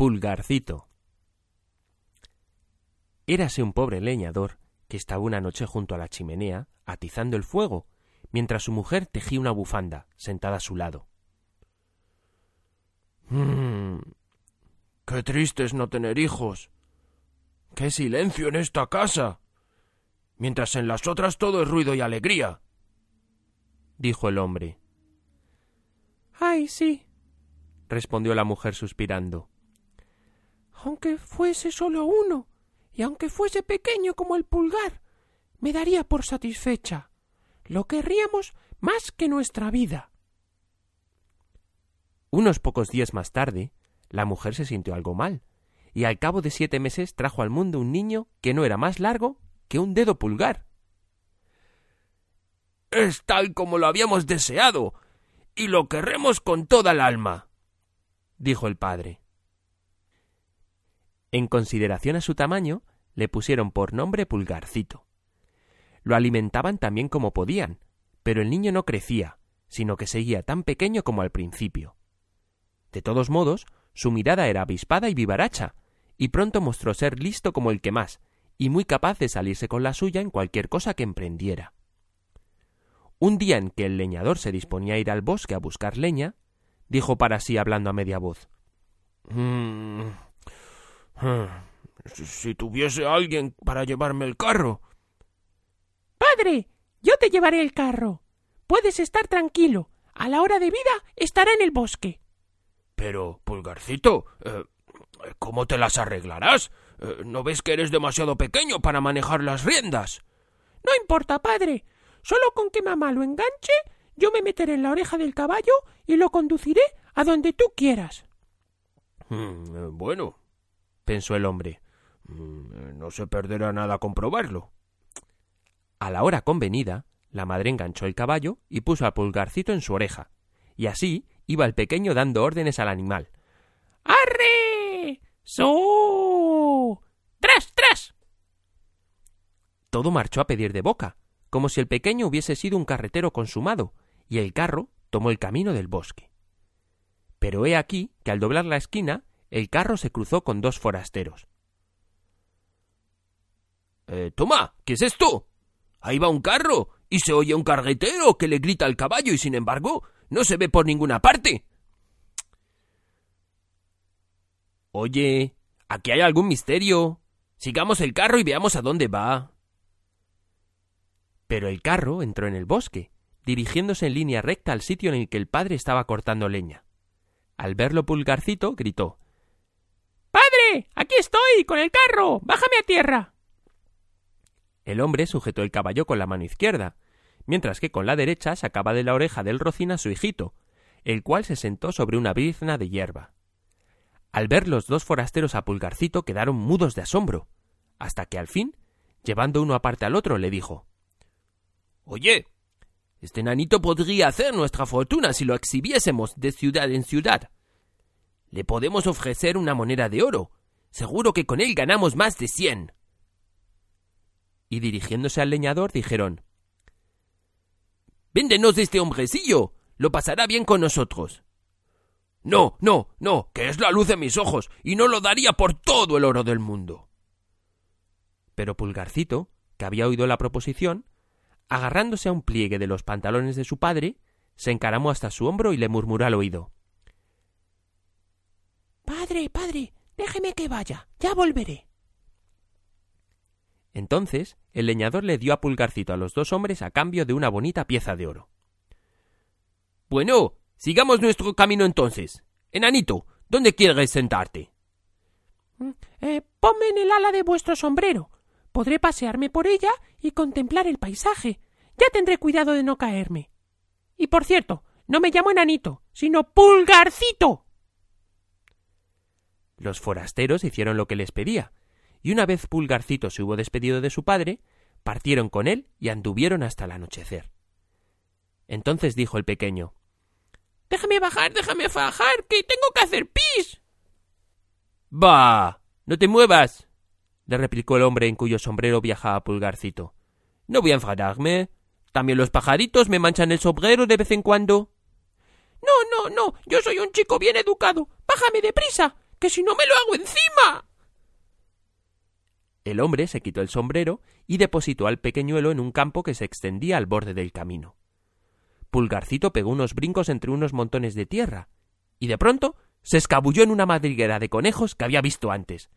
Pulgarcito. Érase un pobre leñador que estaba una noche junto a la chimenea atizando el fuego, mientras su mujer tejía una bufanda, sentada a su lado. Mmm. Qué triste es no tener hijos. Qué silencio en esta casa. Mientras en las otras todo es ruido y alegría. dijo el hombre. Ay, sí, respondió la mujer suspirando. Aunque fuese solo uno, y aunque fuese pequeño como el pulgar, me daría por satisfecha. Lo querríamos más que nuestra vida. Unos pocos días más tarde, la mujer se sintió algo mal, y al cabo de siete meses trajo al mundo un niño que no era más largo que un dedo pulgar. Es tal como lo habíamos deseado, y lo querremos con toda el alma, dijo el padre. En consideración a su tamaño, le pusieron por nombre Pulgarcito. Lo alimentaban también como podían, pero el niño no crecía, sino que seguía tan pequeño como al principio. De todos modos, su mirada era avispada y vivaracha, y pronto mostró ser listo como el que más, y muy capaz de salirse con la suya en cualquier cosa que emprendiera. Un día en que el leñador se disponía a ir al bosque a buscar leña, dijo para sí hablando a media voz mm, Si tuviese alguien para llevarme el carro. Padre, yo te llevaré el carro. Puedes estar tranquilo. A la hora de vida estará en el bosque. Pero, Pulgarcito, eh, ¿cómo te las arreglarás? Eh, ¿No ves que eres demasiado pequeño para manejar las riendas? No importa, padre. Solo con que mamá lo enganche, yo me meteré en la oreja del caballo y lo conduciré a donde tú quieras. Mm, eh, bueno, pensó el hombre. Mm, no se perderá nada comprobarlo. A la hora convenida, la madre enganchó el caballo y puso al pulgarcito en su oreja, y así iba el pequeño dando órdenes al animal. ¡Arre! ¡So! ¡Tras, tras! Todo marchó a pedir de boca, como si el pequeño hubiese sido un carretero consumado, y el carro tomó el camino del bosque. Pero he aquí que al doblar la esquina, el carro se cruzó con dos forasteros. Eh, toma, ¿qué es esto? Ahí va un carro y se oye un carretero que le grita al caballo y sin embargo no se ve por ninguna parte. Oye, aquí hay algún misterio. Sigamos el carro y veamos a dónde va. Pero el carro entró en el bosque, dirigiéndose en línea recta al sitio en el que el padre estaba cortando leña. Al verlo Pulgarcito gritó Aquí estoy. con el carro. bájame a tierra. El hombre sujetó el caballo con la mano izquierda, mientras que con la derecha sacaba de la oreja del rocín a su hijito, el cual se sentó sobre una brizna de hierba. Al ver los dos forasteros a Pulgarcito quedaron mudos de asombro, hasta que al fin, llevando uno aparte al otro, le dijo Oye, este nanito podría hacer nuestra fortuna si lo exhibiésemos de ciudad en ciudad. Le podemos ofrecer una moneda de oro. Seguro que con él ganamos más de cien y dirigiéndose al leñador dijeron Véndenos este hombrecillo. Lo pasará bien con nosotros. No, no, no, que es la luz de mis ojos, y no lo daría por todo el oro del mundo. Pero Pulgarcito, que había oído la proposición, agarrándose a un pliegue de los pantalones de su padre, se encaramó hasta su hombro y le murmuró al oído Padre, padre, déjeme que vaya, ya volveré. Entonces el leñador le dio a Pulgarcito a los dos hombres a cambio de una bonita pieza de oro. Bueno, sigamos nuestro camino entonces. Enanito, ¿dónde quieres sentarte? Mm, eh, ponme en el ala de vuestro sombrero. Podré pasearme por ella y contemplar el paisaje. Ya tendré cuidado de no caerme. Y por cierto, no me llamo enanito, sino pulgarcito. Los forasteros hicieron lo que les pedía, y una vez Pulgarcito se hubo despedido de su padre, partieron con él y anduvieron hasta el anochecer. Entonces dijo el pequeño Déjame bajar, déjame bajar, que tengo que hacer pis. Bah. No te muevas. le replicó el hombre en cuyo sombrero viajaba Pulgarcito. No voy a enfadarme. También los pajaritos me manchan el sombrero de vez en cuando. No, no, no. Yo soy un chico bien educado. Bájame deprisa, que si no me lo hago encima. El hombre se quitó el sombrero y depositó al pequeñuelo en un campo que se extendía al borde del camino. Pulgarcito pegó unos brincos entre unos montones de tierra, y de pronto se escabulló en una madriguera de conejos que había visto antes.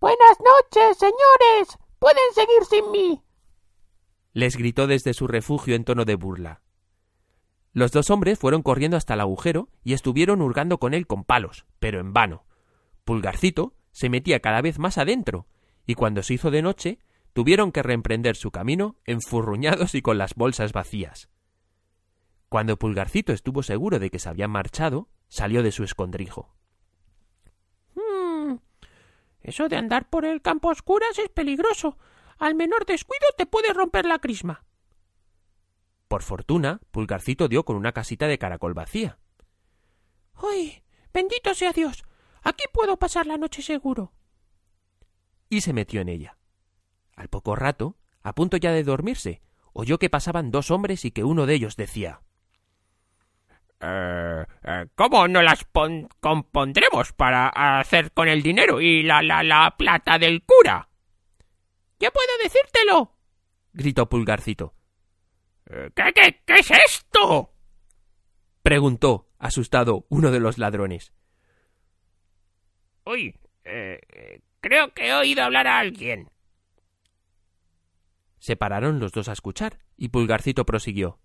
Buenas noches, señores. Pueden seguir sin mí. les gritó desde su refugio en tono de burla. Los dos hombres fueron corriendo hasta el agujero y estuvieron hurgando con él con palos, pero en vano. Pulgarcito se metía cada vez más adentro, y cuando se hizo de noche, tuvieron que reemprender su camino enfurruñados y con las bolsas vacías. Cuando Pulgarcito estuvo seguro de que se habían marchado, salió de su escondrijo. Hmm, eso de andar por el campo a oscuras es peligroso. Al menor descuido te puede romper la crisma. Por fortuna, Pulgarcito dio con una casita de caracol vacía. ¡Ay! Bendito sea Dios. Aquí puedo pasar la noche seguro. Y se metió en ella. Al poco rato, a punto ya de dormirse, oyó que pasaban dos hombres y que uno de ellos decía eh, eh, ¿Cómo no las compondremos para hacer con el dinero y la, la, la plata del cura? ¡Ya puedo decírtelo! gritó Pulgarcito. Eh, ¿Qué, qué, qué es esto? preguntó, asustado, uno de los ladrones. Uy, eh, creo que he oído hablar a alguien. Se pararon los dos a escuchar, y Pulgarcito prosiguió.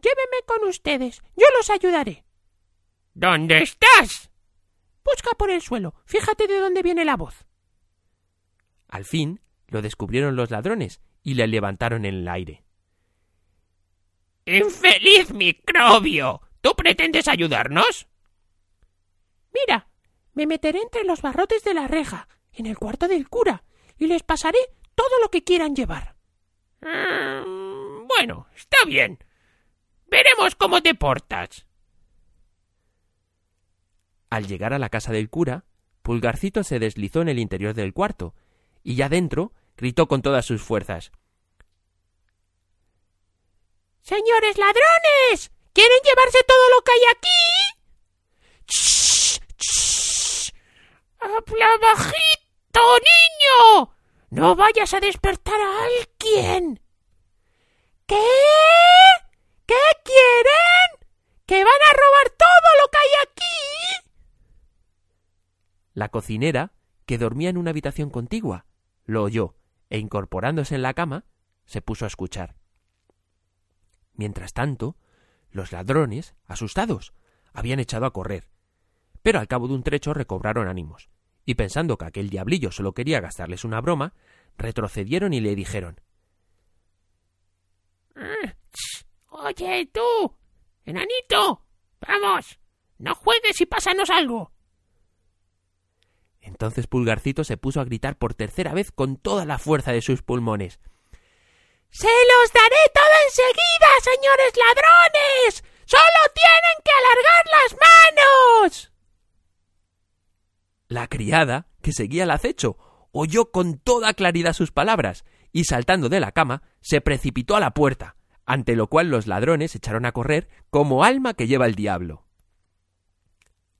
Lléveme con ustedes, yo los ayudaré. ¿Dónde estás? Busca por el suelo, fíjate de dónde viene la voz. Al fin lo descubrieron los ladrones y le levantaron en el aire. ¡Infeliz microbio! ¿Tú pretendes ayudarnos? Mira, me meteré entre los barrotes de la reja, en el cuarto del cura, y les pasaré todo lo que quieran llevar. Mm, bueno, está bien. Veremos cómo te portas. Al llegar a la casa del cura, Pulgarcito se deslizó en el interior del cuarto, y ya dentro gritó con todas sus fuerzas. Señores ladrones. ¿Quieren llevarse todo lo que hay aquí? ¡Shh! ¡Shh! ¡Habla bajito, niño! No vayas a despertar a alguien. ¿Qué? ¿Qué quieren? ¿Que van a robar todo lo que hay aquí? La cocinera, que dormía en una habitación contigua, lo oyó e incorporándose en la cama, se puso a escuchar. Mientras tanto, los ladrones, asustados, habían echado a correr. Pero al cabo de un trecho recobraron ánimos, y pensando que aquel diablillo solo quería gastarles una broma, retrocedieron y le dijeron ah, Oye, tú. Enanito. Vamos. No juegues y pásanos algo. Entonces Pulgarcito se puso a gritar por tercera vez con toda la fuerza de sus pulmones. Se los daré todo enseguida, señores ladrones. Solo tienen que alargar las manos. La criada, que seguía al acecho, oyó con toda claridad sus palabras y saltando de la cama se precipitó a la puerta, ante lo cual los ladrones echaron a correr como alma que lleva el diablo.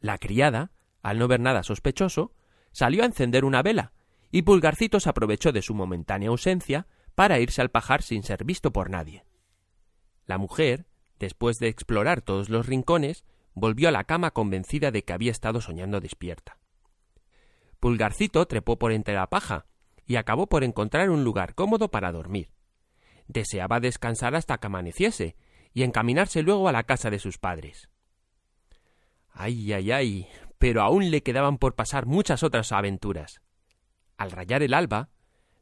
La criada, al no ver nada sospechoso, salió a encender una vela, y Pulgarcito se aprovechó de su momentánea ausencia para irse al pajar sin ser visto por nadie. La mujer, después de explorar todos los rincones, volvió a la cama convencida de que había estado soñando despierta. Pulgarcito trepó por entre la paja y acabó por encontrar un lugar cómodo para dormir. Deseaba descansar hasta que amaneciese y encaminarse luego a la casa de sus padres. Ay, ay, ay, pero aún le quedaban por pasar muchas otras aventuras. Al rayar el alba,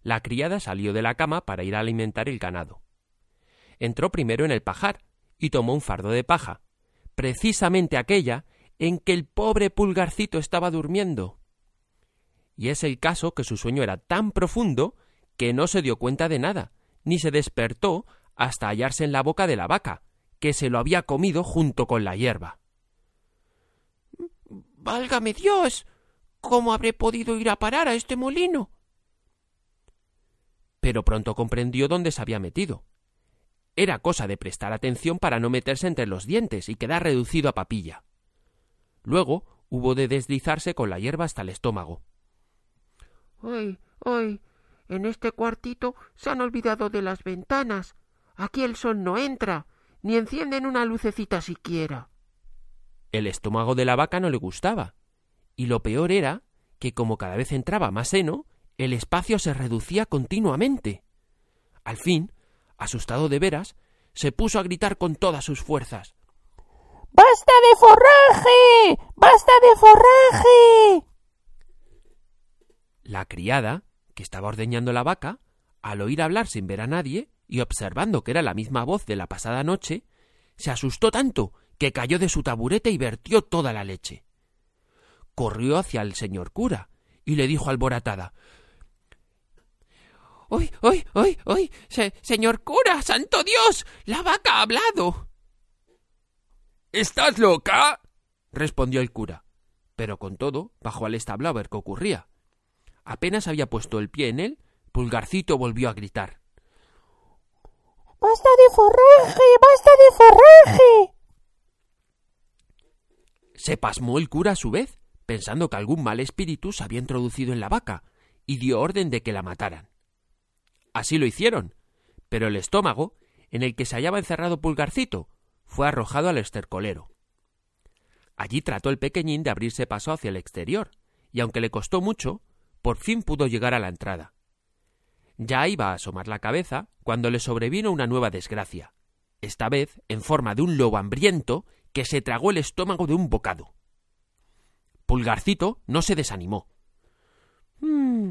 la criada salió de la cama para ir a alimentar el ganado. Entró primero en el pajar y tomó un fardo de paja, precisamente aquella en que el pobre pulgarcito estaba durmiendo. Y es el caso que su sueño era tan profundo que no se dio cuenta de nada, ni se despertó hasta hallarse en la boca de la vaca, que se lo había comido junto con la hierba. Válgame Dios. ¿Cómo habré podido ir a parar a este molino? Pero pronto comprendió dónde se había metido. Era cosa de prestar atención para no meterse entre los dientes y quedar reducido a papilla. Luego hubo de deslizarse con la hierba hasta el estómago. ¡Ay, ay! En este cuartito se han olvidado de las ventanas. Aquí el sol no entra, ni encienden una lucecita siquiera. El estómago de la vaca no le gustaba, y lo peor era que como cada vez entraba más seno, el espacio se reducía continuamente. Al fin, asustado de veras, se puso a gritar con todas sus fuerzas. ¡Basta de forraje! ¡Basta de forraje! La criada, que estaba ordeñando la vaca, al oír hablar sin ver a nadie y observando que era la misma voz de la pasada noche, se asustó tanto que cayó de su taburete y vertió toda la leche. Corrió hacia el señor cura y le dijo alborotada ¡Uy, uy, uy, uy! señor cura, santo Dios, la vaca ha hablado. ¿Estás loca? respondió el cura. Pero con todo, bajó al establo a ver qué ocurría. Apenas había puesto el pie en él, Pulgarcito volvió a gritar. ¡Basta de forraje! ¡Basta de forraje! Se pasmó el cura a su vez, pensando que algún mal espíritu se había introducido en la vaca, y dio orden de que la mataran. Así lo hicieron, pero el estómago, en el que se hallaba encerrado Pulgarcito, fue arrojado al estercolero. Allí trató el pequeñín de abrirse paso hacia el exterior, y aunque le costó mucho, por fin pudo llegar a la entrada. Ya iba a asomar la cabeza cuando le sobrevino una nueva desgracia, esta vez en forma de un lobo hambriento que se tragó el estómago de un bocado. Pulgarcito no se desanimó. Mm,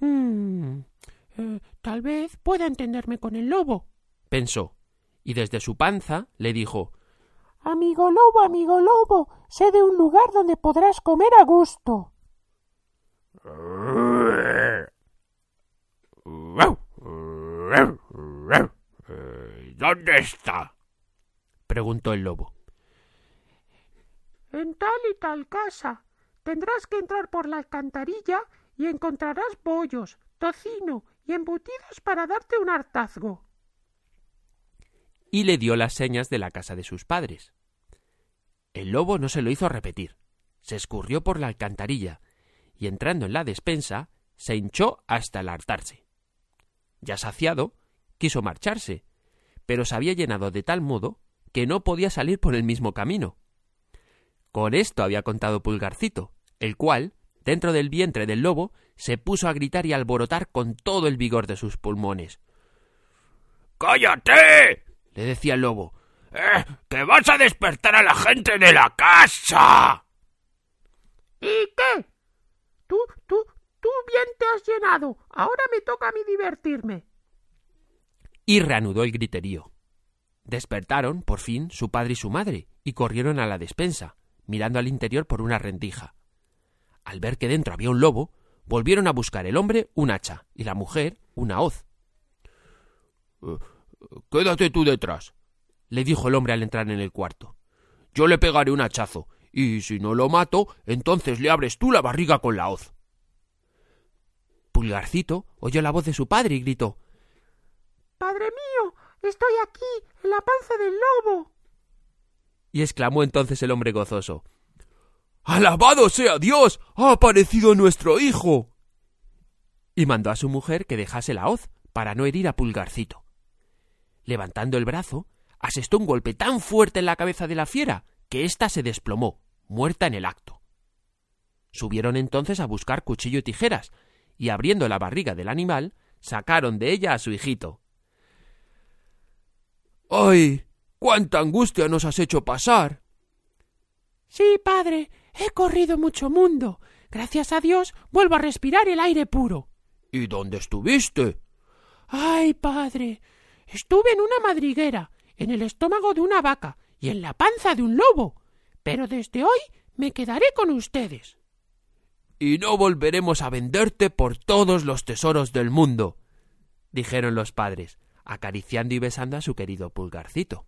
mm, eh, tal vez pueda entenderme con el lobo, pensó, y desde su panza le dijo Amigo lobo, amigo lobo, sé de un lugar donde podrás comer a gusto. ¿Dónde está? preguntó el lobo. En tal y tal casa. Tendrás que entrar por la alcantarilla y encontrarás bollos, tocino y embutidos para darte un hartazgo. Y le dio las señas de la casa de sus padres. El lobo no se lo hizo repetir. Se escurrió por la alcantarilla y entrando en la despensa se hinchó hasta el hartarse. Ya saciado, quiso marcharse, pero se había llenado de tal modo que no podía salir por el mismo camino. Con esto había contado Pulgarcito, el cual, dentro del vientre del lobo, se puso a gritar y alborotar con todo el vigor de sus pulmones. ¡Cállate! le decía el lobo. ¡Eh! ¡Que vas a despertar a la gente de la casa! ¿Y qué? Tú, tú, tú bien te has llenado. Ahora me toca a mí divertirme. Y reanudó el griterío. Despertaron, por fin, su padre y su madre, y corrieron a la despensa, mirando al interior por una rendija. Al ver que dentro había un lobo, volvieron a buscar el hombre un hacha y la mujer una hoz. Eh, quédate tú detrás, le dijo el hombre al entrar en el cuarto. Yo le pegaré un hachazo, y si no lo mato, entonces le abres tú la barriga con la hoz. Pulgarcito oyó la voz de su padre y gritó Padre mío, estoy aquí, en la panza del lobo. Y exclamó entonces el hombre gozoso Alabado sea Dios. ha aparecido nuestro hijo. Y mandó a su mujer que dejase la hoz para no herir a Pulgarcito. Levantando el brazo, asestó un golpe tan fuerte en la cabeza de la fiera que ésta se desplomó, muerta en el acto. Subieron entonces a buscar cuchillo y tijeras, y abriendo la barriga del animal, sacaron de ella a su hijito. ¡Ay! ¡Cuánta angustia nos has hecho pasar! Sí, padre, he corrido mucho mundo. Gracias a Dios vuelvo a respirar el aire puro. ¿Y dónde estuviste? Ay, padre. Estuve en una madriguera, en el estómago de una vaca y en la panza de un lobo. Pero desde hoy me quedaré con ustedes. Y no volveremos a venderte por todos los tesoros del mundo, dijeron los padres, acariciando y besando a su querido pulgarcito.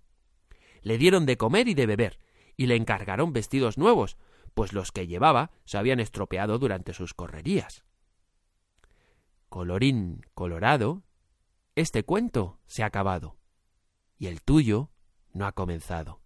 Le dieron de comer y de beber, y le encargaron vestidos nuevos, pues los que llevaba se habían estropeado durante sus correrías. Colorín colorado, este cuento se ha acabado, y el tuyo no ha comenzado.